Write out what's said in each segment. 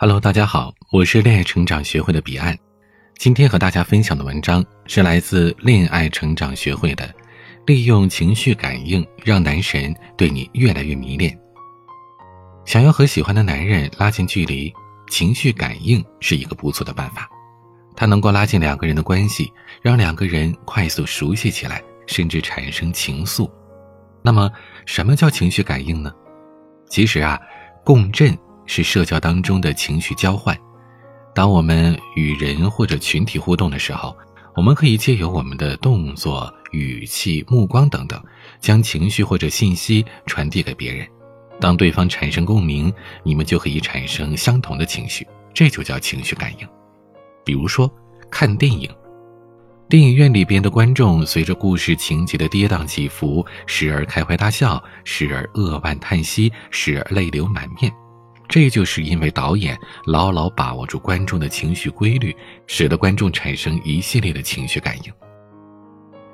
Hello，大家好，我是恋爱成长学会的彼岸。今天和大家分享的文章是来自恋爱成长学会的，利用情绪感应让男神对你越来越迷恋。想要和喜欢的男人拉近距离，情绪感应是一个不错的办法。它能够拉近两个人的关系，让两个人快速熟悉起来，甚至产生情愫。那么，什么叫情绪感应呢？其实啊，共振。是社交当中的情绪交换。当我们与人或者群体互动的时候，我们可以借由我们的动作、语气、目光等等，将情绪或者信息传递给别人。当对方产生共鸣，你们就可以产生相同的情绪，这就叫情绪感应。比如说，看电影，电影院里边的观众随着故事情节的跌宕起伏，时而开怀大笑，时而扼腕叹息，时而泪流满面。这就是因为导演牢牢把握住观众的情绪规律，使得观众产生一系列的情绪感应。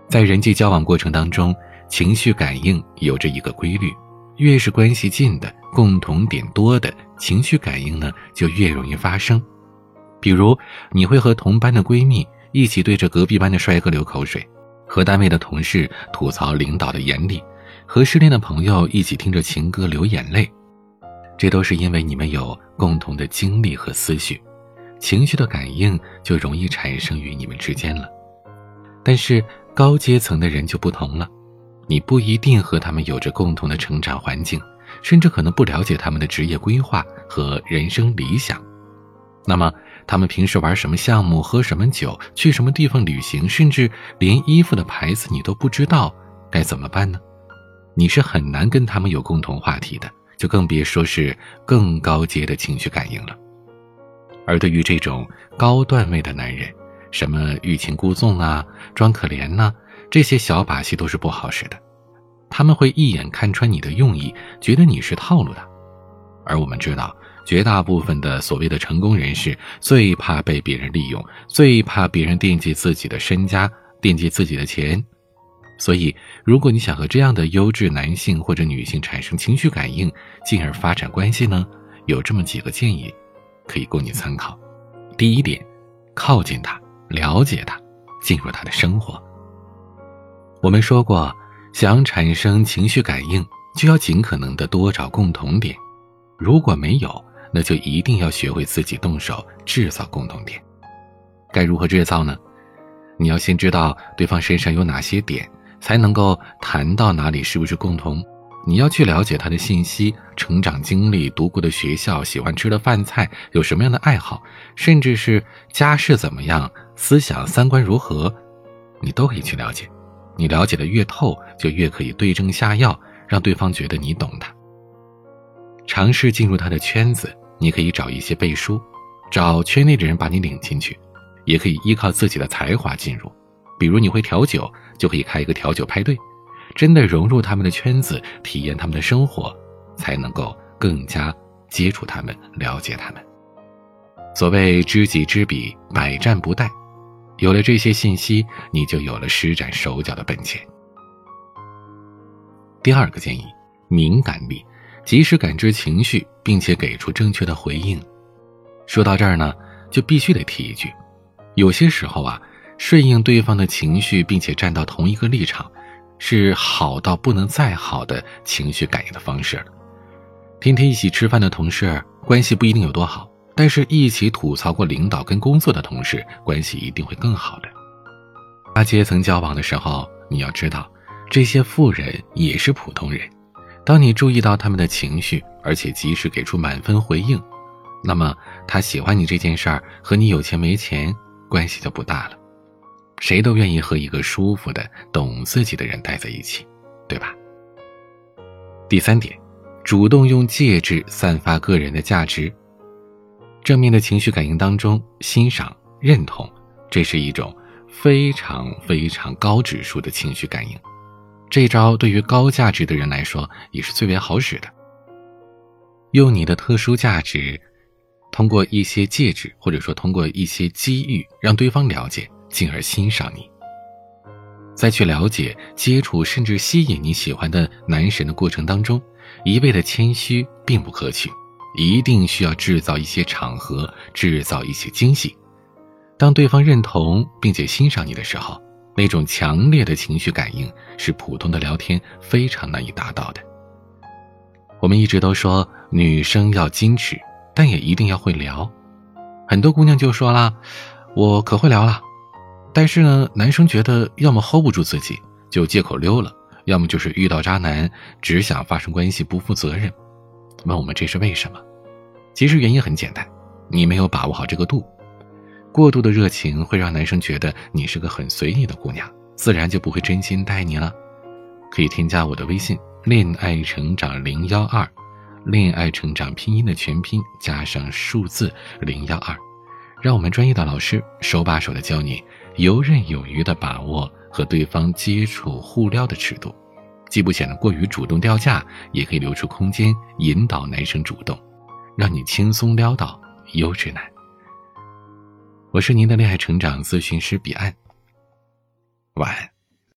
在人际交往过程当中，情绪感应有着一个规律：越是关系近的、共同点多的，情绪感应呢就越容易发生。比如，你会和同班的闺蜜一起对着隔壁班的帅哥流口水，和单位的同事吐槽领导的严厉，和失恋的朋友一起听着情歌流眼泪。这都是因为你们有共同的经历和思绪，情绪的感应就容易产生于你们之间了。但是高阶层的人就不同了，你不一定和他们有着共同的成长环境，甚至可能不了解他们的职业规划和人生理想。那么他们平时玩什么项目、喝什么酒、去什么地方旅行，甚至连衣服的牌子你都不知道，该怎么办呢？你是很难跟他们有共同话题的。就更别说是更高阶的情绪感应了。而对于这种高段位的男人，什么欲擒故纵啊、装可怜呐，这些小把戏都是不好使的。他们会一眼看穿你的用意，觉得你是套路的。而我们知道，绝大部分的所谓的成功人士，最怕被别人利用，最怕别人惦记自己的身家，惦记自己的钱。所以，如果你想和这样的优质男性或者女性产生情绪感应，进而发展关系呢，有这么几个建议，可以供你参考。第一点，靠近他，了解他，进入他的生活。我们说过，想产生情绪感应，就要尽可能的多找共同点。如果没有，那就一定要学会自己动手制造共同点。该如何制造呢？你要先知道对方身上有哪些点。才能够谈到哪里是不是共同，你要去了解他的信息、成长经历、读过的学校、喜欢吃的饭菜、有什么样的爱好，甚至是家世怎么样、思想三观如何，你都可以去了解。你了解的越透，就越可以对症下药，让对方觉得你懂他。尝试进入他的圈子，你可以找一些背书，找圈内的人把你领进去，也可以依靠自己的才华进入。比如你会调酒，就可以开一个调酒派对，真的融入他们的圈子，体验他们的生活，才能够更加接触他们，了解他们。所谓知己知彼，百战不殆。有了这些信息，你就有了施展手脚的本钱。第二个建议，敏感力，及时感知情绪，并且给出正确的回应。说到这儿呢，就必须得提一句，有些时候啊。顺应对方的情绪，并且站到同一个立场，是好到不能再好的情绪感应的方式了。天天一起吃饭的同事，关系不一定有多好，但是一起吐槽过领导跟工作的同事，关系一定会更好的。大阶层交往的时候，你要知道，这些富人也是普通人。当你注意到他们的情绪，而且及时给出满分回应，那么他喜欢你这件事儿和你有钱没钱关系就不大了。谁都愿意和一个舒服的、懂自己的人待在一起，对吧？第三点，主动用介质散发个人的价值。正面的情绪感应当中，欣赏、认同，这是一种非常非常高指数的情绪感应。这招对于高价值的人来说也是最为好使的。用你的特殊价值，通过一些介质，或者说通过一些机遇，让对方了解。进而欣赏你，在去了解、接触甚至吸引你喜欢的男神的过程当中，一味的谦虚并不可取，一定需要制造一些场合，制造一些惊喜。当对方认同并且欣赏你的时候，那种强烈的情绪感应是普通的聊天非常难以达到的。我们一直都说女生要矜持，但也一定要会聊。很多姑娘就说啦：“我可会聊了。”但是呢，男生觉得要么 hold 不住自己，就借口溜了；要么就是遇到渣男，只想发生关系，不负责任。问我们这是为什么？其实原因很简单，你没有把握好这个度。过度的热情会让男生觉得你是个很随意的姑娘，自然就不会真心待你了。可以添加我的微信“恋爱成长零幺二”，恋爱成长拼音的全拼加上数字零幺二，让我们专业的老师手把手的教你游刃有余的把握和对方接触互撩的尺度，既不显得过于主动掉价，也可以留出空间引导男生主动，让你轻松撩到优质男。我是您的恋爱成长咨询师彼岸，晚安。